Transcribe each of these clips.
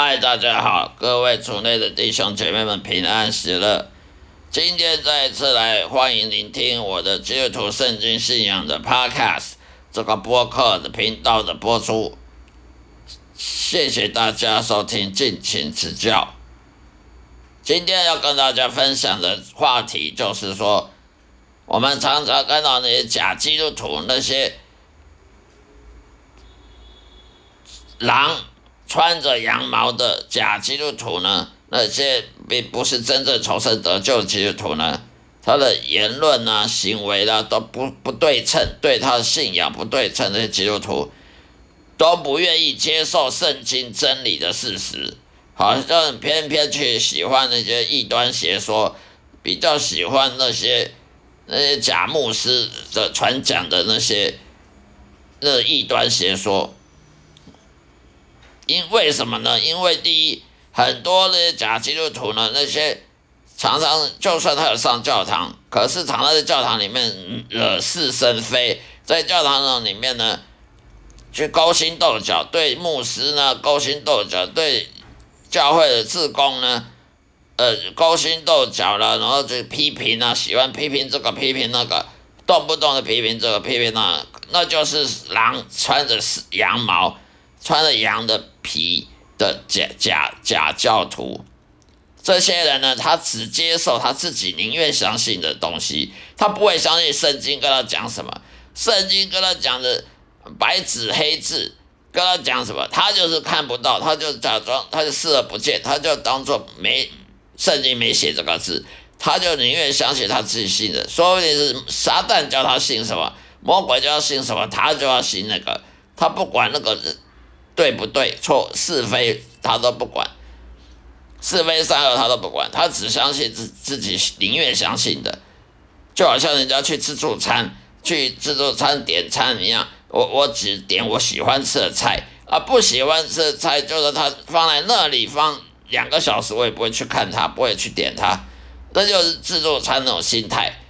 嗨，大家好，各位族内的弟兄姐妹们平安喜乐。今天再一次来欢迎聆听我的基督徒圣经信仰的 Podcast 这个播客的频道的播出，谢谢大家收听，敬请指教。今天要跟大家分享的话题就是说，我们常常看到那些假基督徒，那些狼。穿着羊毛的假基督徒呢？那些并不是真正重生得救的基督徒呢？他的言论啊、行为啊都不不对称，对他的信仰不对称。那些基督徒都不愿意接受圣经真理的事实，好像偏偏去喜欢那些异端邪说，比较喜欢那些那些假牧师的传讲的那些那异端邪说。因为什么呢？因为第一，很多那些假基督徒呢，那些常常就算他有上教堂，可是常常在教堂里面惹是生非，在教堂里面呢，去勾心斗角，对牧师呢勾心斗角，对教会的志工呢，呃勾心斗角了，然后就批评啊，喜欢批评这个批评那个，动不动的批评这个批评那，那就是狼穿着羊毛。穿着羊的皮的假假假教徒，这些人呢，他只接受他自己宁愿相信的东西，他不会相信圣经跟他讲什么，圣经跟他讲的白纸黑字，跟他讲什么，他就是看不到，他就假装，他就视而不见，他就当做没圣经没写这个字，他就宁愿相信他自己信的，说不定是撒旦叫他信什么，魔鬼叫他信什么，他就要信那个，他不管那个人。对不对？错是非他都不管，是非善恶他都不管，他只相信自自己宁愿相信的，就好像人家去自助餐，去自助餐点餐一样，我我只点我喜欢吃的菜，啊不喜欢吃的菜就是他放在那里放两个小时，我也不会去看他，不会去点他，这就是自助餐那种心态，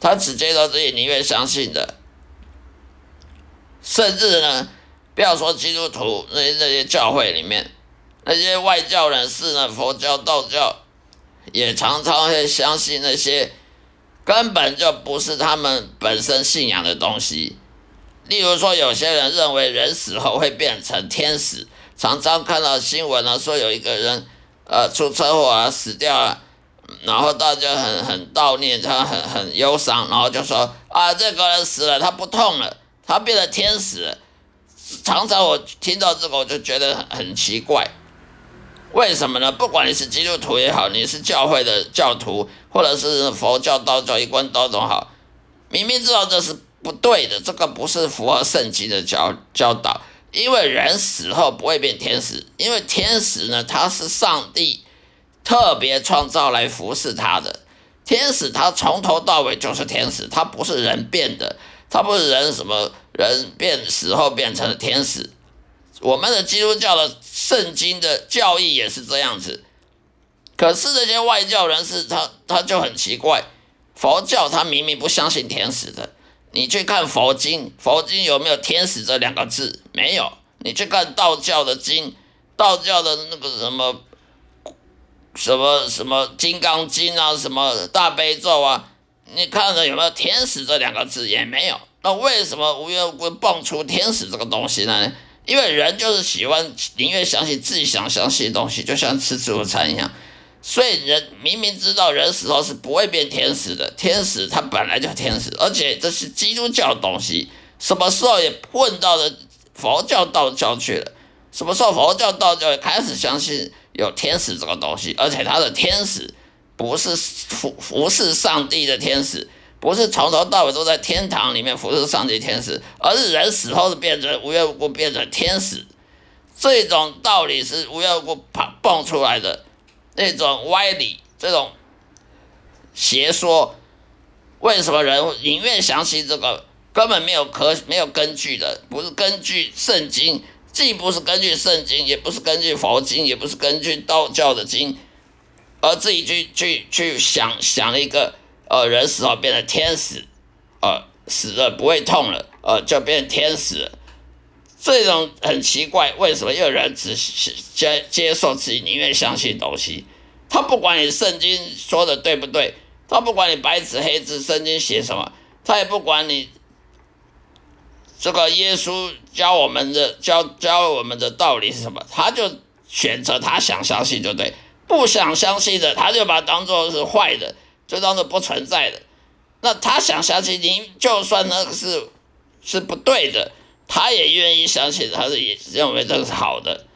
他只接受自己宁愿相信的，甚至呢。不要说基督徒那些那些教会里面那些外教人士呢，佛教、道教也常常会相信那些根本就不是他们本身信仰的东西。例如说，有些人认为人死后会变成天使，常常看到新闻呢，说有一个人呃出车祸啊死掉了，然后大家很很悼念他，很很忧伤，然后就说啊这个人死了，他不痛了，他变成天使。常常我听到这个，我就觉得很很奇怪，为什么呢？不管你是基督徒也好，你是教会的教徒，或者是佛教、道教一贯道种好，明明知道这是不对的，这个不是符合圣经的教教导。因为人死后不会变天使，因为天使呢，他是上帝特别创造来服侍他的。天使他从头到尾就是天使，他不是人变的。他不是人，什么人变死后变成了天使？我们的基督教的圣经的教义也是这样子。可是这些外教人士，他他就很奇怪，佛教他明明不相信天使的。你去看佛经，佛经有没有天使这两个字？没有。你去看道教的经，道教的那个什么什么什么金刚经啊，什么大悲咒啊。你看着有没有天使这两个字也没有，那为什么无缘无故蹦出天使这个东西呢？因为人就是喜欢宁愿相信自己想相信的东西，就像吃自助餐一样。所以人明明知道人死后是不会变天使的，天使他本来就天使，而且这是基督教的东西，什么时候也混到了佛教、道教去了？什么时候佛教、道教也开始相信有天使这个东西？而且他的天使。不是服服侍上帝的天使，不是从头到尾都在天堂里面服侍上帝天使，而是人死后的变成无缘无故变成天使，这种道理是无缘无故蹦蹦出来的那种歪理，这种邪说，为什么人宁愿相信这个根本没有可没有根据的，不是根据圣经，既不是根据圣经，也不是根据佛经，也不是根据道教的经。而自己去去去想想了一个，呃，人死后变成天使，呃，死了不会痛了，呃，就变成天使，这种很奇怪，为什么有人只接接受自己宁愿相信东西？他不管你圣经说的对不对，他不管你白纸黑字圣经写什么，他也不管你这个耶稣教我们的教教我们的道理是什么，他就选择他想相信就对，不想相信的他就把它当做是坏的，就当做不存在的。那他想相信，您就算那个是是不对的。他也愿意相信，他是也认为这个是好的。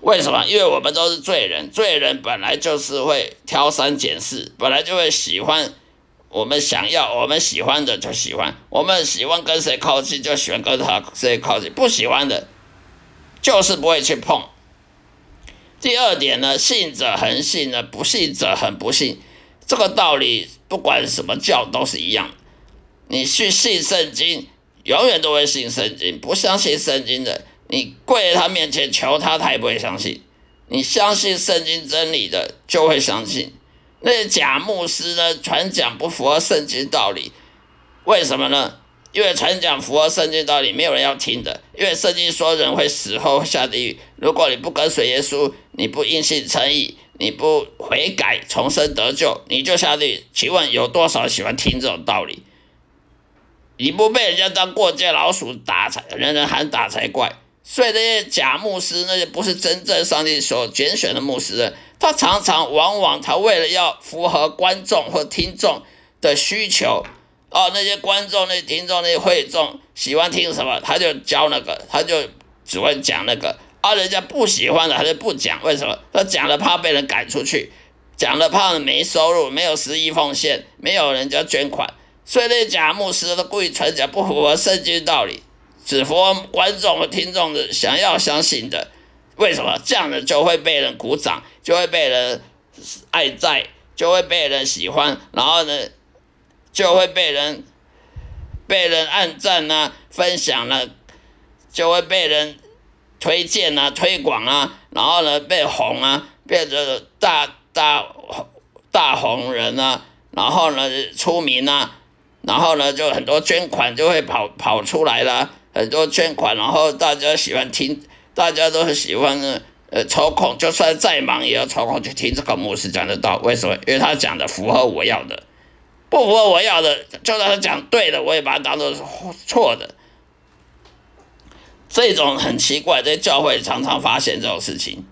为什么？因为我们都是罪人，罪人本来就是会挑三拣四，本来就会喜欢我们想要、我们喜欢的就喜欢，我们喜欢跟谁靠近就喜欢跟他谁靠近，不喜欢的，就是不会去碰。第二点呢，信者恒信呢，不信者恒不信。这个道理不管什么教都是一样，你去信圣经。永远都会信圣经，不相信圣经的，你跪在他面前求他，他也不会相信。你相信圣经真理的，就会相信。那些假牧师呢，传讲不符合圣经道理，为什么呢？因为传讲符合圣经道理，没有人要听的。因为圣经说人会死后下地狱，如果你不跟随耶稣，你不因信称义，你不悔改重生得救，你就下地狱。请问有多少人喜欢听这种道理？你不被人家当过街老鼠打才，人人喊打才怪。所以那些假牧师，那些不是真正上帝所拣选的牧师，他常常往往他为了要符合观众或听众的需求，哦，那些观众、那些听众、那些会众喜欢听什么，他就教那个，他就只会讲那个。而人家不喜欢的，他就不讲。为什么？他讲了怕被人赶出去，讲了怕没收入，没有十亿奉献，没有人家捐款。所以那假牧师都故意传讲不符合圣经道理，只符合观众和听众的想要相信的。为什么这样的就会被人鼓掌，就会被人爱在，就会被人喜欢，然后呢，就会被人被人按赞啊、分享了，就会被人推荐啊、推广啊，然后呢被红啊，变成大大大红人啊，然后呢出名啊。然后呢，就很多捐款就会跑跑出来了，很多捐款，然后大家喜欢听，大家都很喜欢，呃，抽空就算再忙也要抽空去听这个牧师讲的道，为什么？因为他讲的符合我要的，不符合我要的，就算他讲对的，我也把它当做是错的。这种很奇怪，在教会常常发现这种事情，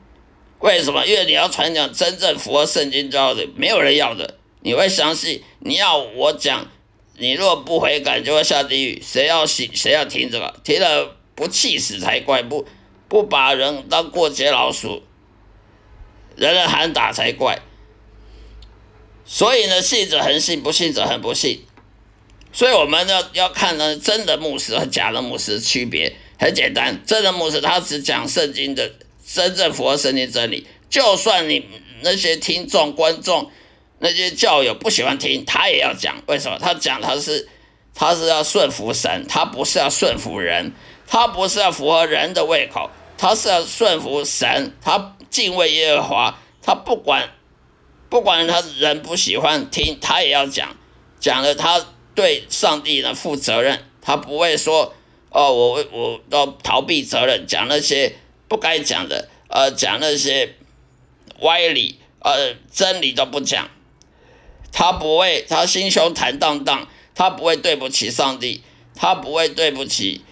为什么？因为你要传讲真正符合圣经教的，没有人要的，你会相信，你要我讲。你若不悔改，就会下地狱。谁要信？谁要听这个？听了不气死才怪！不不把人当过街老鼠，人人喊打才怪。所以呢，信者恒信，不信者恒不信。所以我们要要看呢，真的牧师和假的牧师区别很简单。真的牧师他只讲圣经的真正符合圣经真理，就算你那些听众观众。那些教友不喜欢听，他也要讲。为什么？他讲他是，他是要顺服神，他不是要顺服人，他不是要符合人的胃口，他是要顺服神，他敬畏耶和华，他不管，不管他人不喜欢听，他也要讲，讲了他对上帝呢负责任，他不会说哦，我我都逃避责任，讲那些不该讲的，呃，讲那些歪理，呃，真理都不讲。他不会，他心胸坦荡荡，他不会对不起上帝，他不会对不起，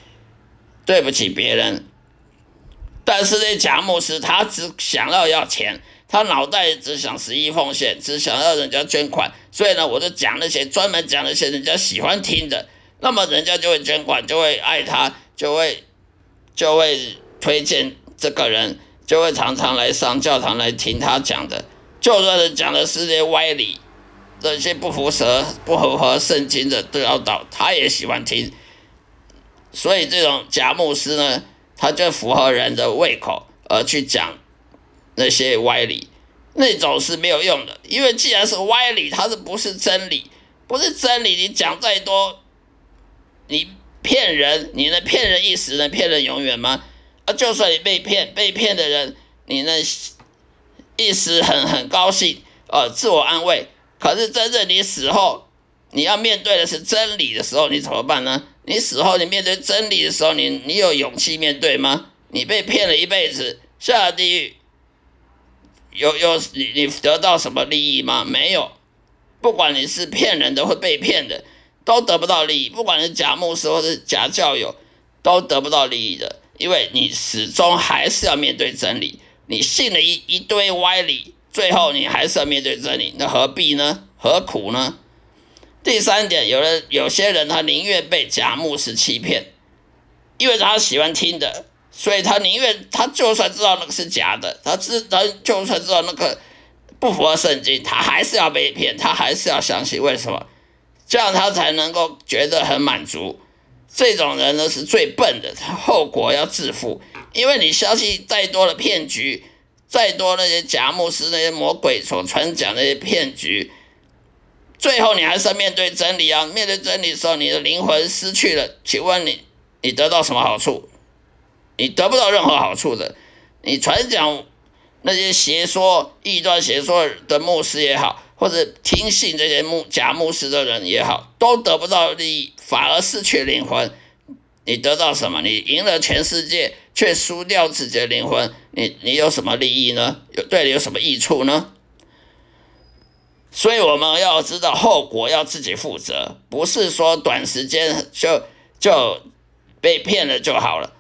对不起别人。但是那贾牧师，他只想要要钱，他脑袋只想十一奉献，只想要人家捐款。所以呢，我就讲那些专门讲那些人家喜欢听的，那么人家就会捐款，就会爱他，就会就会推荐这个人，就会常常来上教堂来听他讲的，就算是讲的是些歪理。这些不符合、不符合圣经的都要倒，他也喜欢听。所以这种假牧师呢，他就符合人的胃口而去讲那些歪理，那种是没有用的。因为既然是歪理，它是不是真理？不是真理，你讲再多，你骗人，你能骗人一时，能骗人永远吗？啊，就算你被骗，被骗的人，你能一时很很高兴，呃，自我安慰。可是真正你死后，你要面对的是真理的时候，你怎么办呢？你死后你面对真理的时候，你你有勇气面对吗？你被骗了一辈子，下了地狱，有有你你得到什么利益吗？没有。不管你是骗人的或被骗的，都得不到利益。不管是假牧师或是假教友，都得不到利益的，因为你始终还是要面对真理。你信了一一堆歪理，最后你还是要面对真理，那何必呢？何苦呢？第三点，有人有些人他宁愿被假牧师欺骗，因为他喜欢听的，所以他宁愿他就算知道那个是假的，他知他就算知道那个。不符合圣经，他还是要被骗，他还是要相信。为什么？这样他才能够觉得很满足。这种人呢是最笨的，他后果要自负。因为你相信再多的骗局，再多那些假牧师、那些魔鬼所传讲那些骗局，最后你还是要面对真理啊！面对真理的时候，你的灵魂失去了，请问你，你得到什么好处？你得不到任何好处的。你传讲。那些邪说、异端邪说的牧师也好，或者听信这些牧假牧师的人也好，都得不到利益，反而失去灵魂。你得到什么？你赢了全世界，却输掉自己的灵魂。你你有什么利益呢？有对你有什么益处呢？所以我们要知道后果，要自己负责，不是说短时间就就被骗了就好了。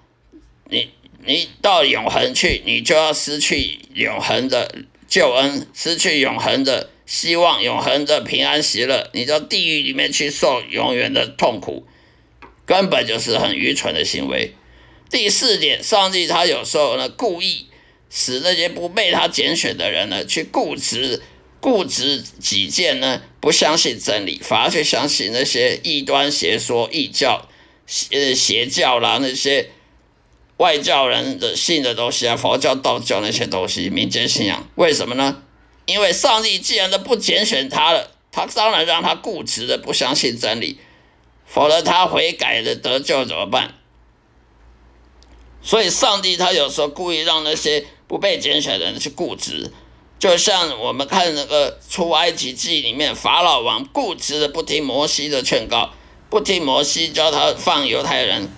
你。你到永恒去，你就要失去永恒的救恩，失去永恒的希望，永恒的平安喜乐。你到地狱里面去受永远的痛苦，根本就是很愚蠢的行为。第四点，上帝他有时候呢，故意使那些不被他拣选的人呢，去固执、固执己见呢，不相信真理，反而去相信那些异端邪说、异教、邪邪教啦那些。外教人的信的东西啊，佛教、道教那些东西，民间信仰，为什么呢？因为上帝既然都不拣选他了，他当然让他固执的不相信真理，否则他悔改的得救怎么办？所以，上帝他有时候故意让那些不被拣选的人去固执，就像我们看那个出埃及记里面，法老王固执的不听摩西的劝告，不听摩西教他放犹太人。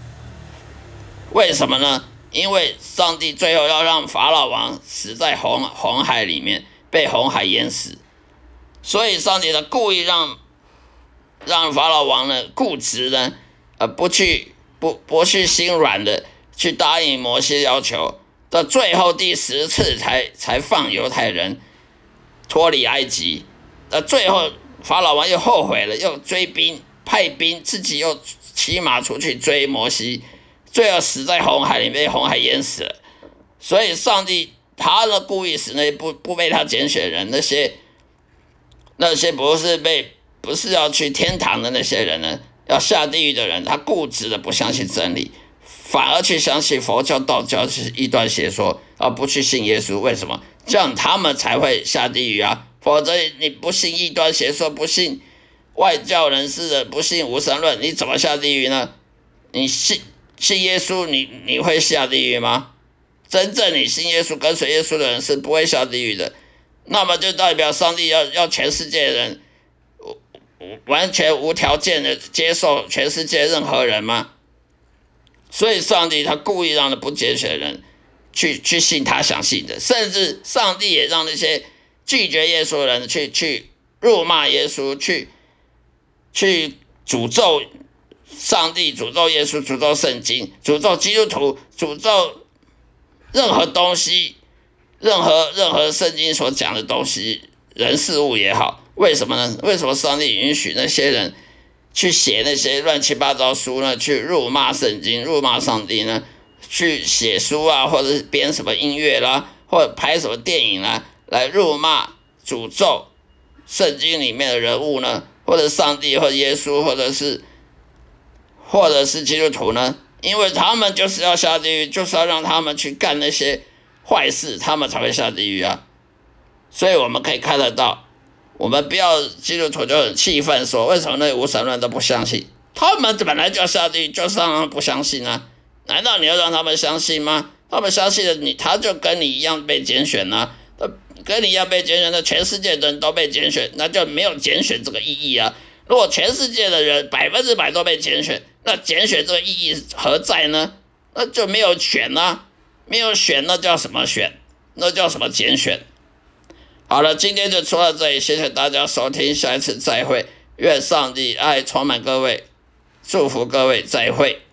为什么呢？因为上帝最后要让法老王死在红红海里面，被红海淹死，所以上帝他故意让让法老王呢固执呢，呃，不去不不去心软的去答应摩西要求，到最后第十次才才放犹太人脱离埃及，到最后法老王又后悔了，又追兵派兵，自己又骑马出去追摩西。最后死在红海里，被红海淹死了。所以，上帝他的故意使那不不被他拣选人，那些那些不是被不是要去天堂的那些人呢，要下地狱的人，他固执的不相信真理，反而去相信佛教、道教是一段邪说，而不去信耶稣。为什么？这样他们才会下地狱啊！否则你不信异端邪说，不信外教人士的，不信无神论，你怎么下地狱呢？你信？信耶稣，你你会下地狱吗？真正你信耶稣、跟随耶稣的人是不会下地狱的。那么就代表上帝要要全世界人完全无条件的接受全世界任何人吗？所以上帝他故意让那不拣选人去去信他相信的，甚至上帝也让那些拒绝耶稣的人去去辱骂耶稣，去去诅咒。上帝诅咒耶稣，诅咒圣经，诅咒基督徒，诅咒任何东西，任何任何圣经所讲的东西，人事物也好，为什么呢？为什么上帝允许那些人去写那些乱七八糟书呢？去辱骂圣经，辱骂上帝呢？去写书啊，或者编什么音乐啦，或者拍什么电影啦，来辱骂、诅咒圣经里面的人物呢？或者上帝，或耶稣，或者是？或者是基督徒呢？因为他们就是要下地狱，就是要让他们去干那些坏事，他们才会下地狱啊。所以我们可以看得到，我们不要基督徒就很气愤，说为什么那无神论都不相信？他们本来就要下地狱，就是让他们不相信啊？难道你要让他们相信吗？他们相信了你，他就跟你一样被拣选啊。跟你一样被拣选的全世界的人都被拣选，那就没有拣选这个意义啊。如果全世界的人百分之百都被拣选，那拣选这个意义何在呢？那就没有选啊，没有选，那叫什么选？那叫什么拣选？好了，今天就说到这里，谢谢大家收听，下一次再会。愿上帝爱充满各位，祝福各位，再会。